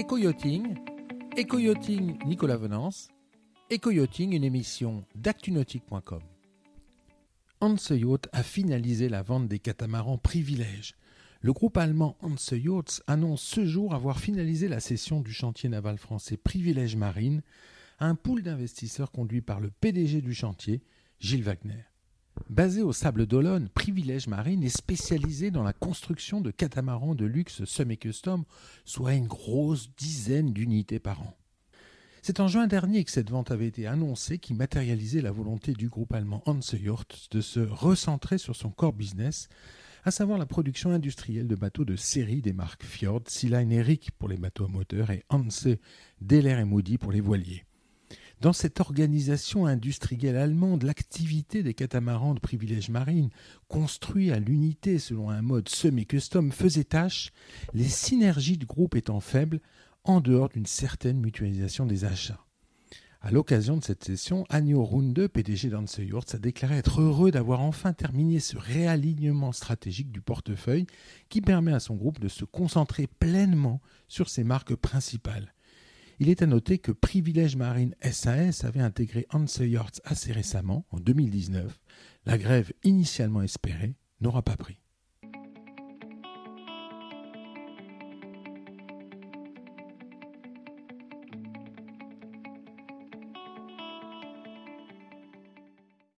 Éco-yachting, Nicolas Venance, Éco-yachting, une émission d'actunautique.com. Hanse Yacht a finalisé la vente des catamarans privilèges. Le groupe allemand Hanse Yachts annonce ce jour avoir finalisé la cession du chantier naval français Privilège Marine à un pool d'investisseurs conduit par le PDG du chantier, Gilles Wagner. Basé au Sable d'Olonne, Privilège Marine est spécialisé dans la construction de catamarans de luxe semi-custom, soit une grosse dizaine d'unités par an. C'est en juin dernier que cette vente avait été annoncée qui matérialisait la volonté du groupe allemand Hanse Yacht de se recentrer sur son core business, à savoir la production industrielle de bateaux de série des marques Fjord, Sea Rick pour les bateaux à moteur et Hanse, Deller et Moody pour les voiliers. Dans cette organisation industrielle allemande, l'activité des catamarans de privilège marine, construits à l'unité selon un mode semi-custom, faisait tâche, les synergies du groupe étant faibles, en dehors d'une certaine mutualisation des achats. À l'occasion de cette session, Agno Runde, PDG d'Hanse a déclaré être heureux d'avoir enfin terminé ce réalignement stratégique du portefeuille qui permet à son groupe de se concentrer pleinement sur ses marques principales. Il est à noter que Privilège Marine SAS avait intégré Hanse assez récemment, en 2019. La grève initialement espérée n'aura pas pris.